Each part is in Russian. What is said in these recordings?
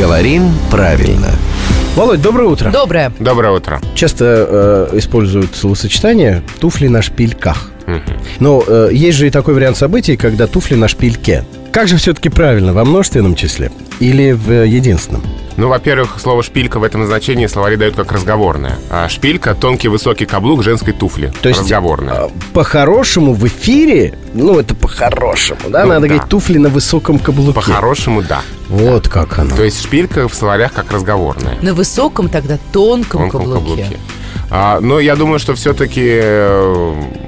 Говорим правильно. Володь, доброе утро. Доброе. Доброе утро. Часто э, используют словосочетание «туфли на шпильках». Но э, есть же и такой вариант событий, когда туфли на шпильке. Как же все-таки правильно, во множественном числе или в э, единственном? Ну, во-первых, слово «шпилька» в этом значении словари дают как разговорное. А шпилька — тонкий высокий каблук женской туфли. То есть, Разговорное. э, по-хорошему в эфире, ну это по-хорошему, да, Ну, надо да. говорить туфли на высоком каблуке. По-хорошему, да. Вот как оно. То есть шпилька в словарях как разговорная. На высоком тогда тонком, тонком каблуке. каблуке. А, но я думаю, что все-таки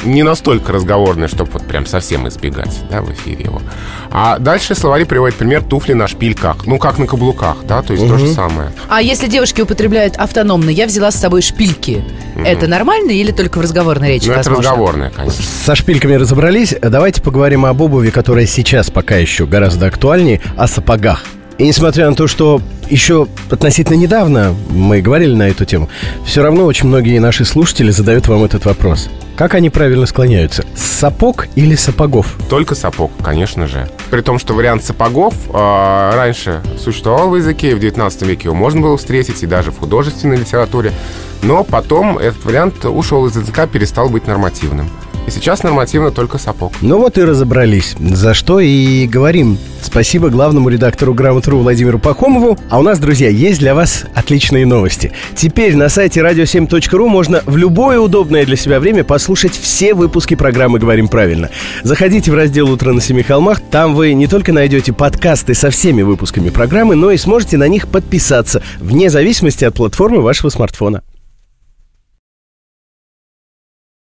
не настолько разговорный, чтобы вот прям совсем избегать да, в эфире его. А дальше словари приводят пример туфли на шпильках. Ну, как на каблуках, да, то есть то же самое. А если девушки употребляют автономно, я взяла с собой шпильки, это нормально или только в разговорной речи Ну, это возможно? разговорное, конечно. Со шпильками разобрались. Давайте поговорим об обуви, которая сейчас пока еще гораздо актуальнее, о сапогах. И несмотря на то, что еще относительно недавно мы говорили на эту тему, все равно очень многие наши слушатели задают вам этот вопрос. Как они правильно склоняются? Сапог или сапогов? Только сапог, конечно же. При том, что вариант сапогов э, раньше существовал в языке, в 19 веке его можно было встретить, и даже в художественной литературе. Но потом этот вариант ушел из языка, перестал быть нормативным. И сейчас нормативно только сапог. Ну вот и разобрались, за что и говорим. Спасибо главному редактору «Грамотру» Владимиру Пахомову. А у нас, друзья, есть для вас отличные новости. Теперь на сайте radio7.ru можно в любое удобное для себя время послушать все выпуски программы «Говорим правильно». Заходите в раздел «Утро на семи холмах». Там вы не только найдете подкасты со всеми выпусками программы, но и сможете на них подписаться, вне зависимости от платформы вашего смартфона.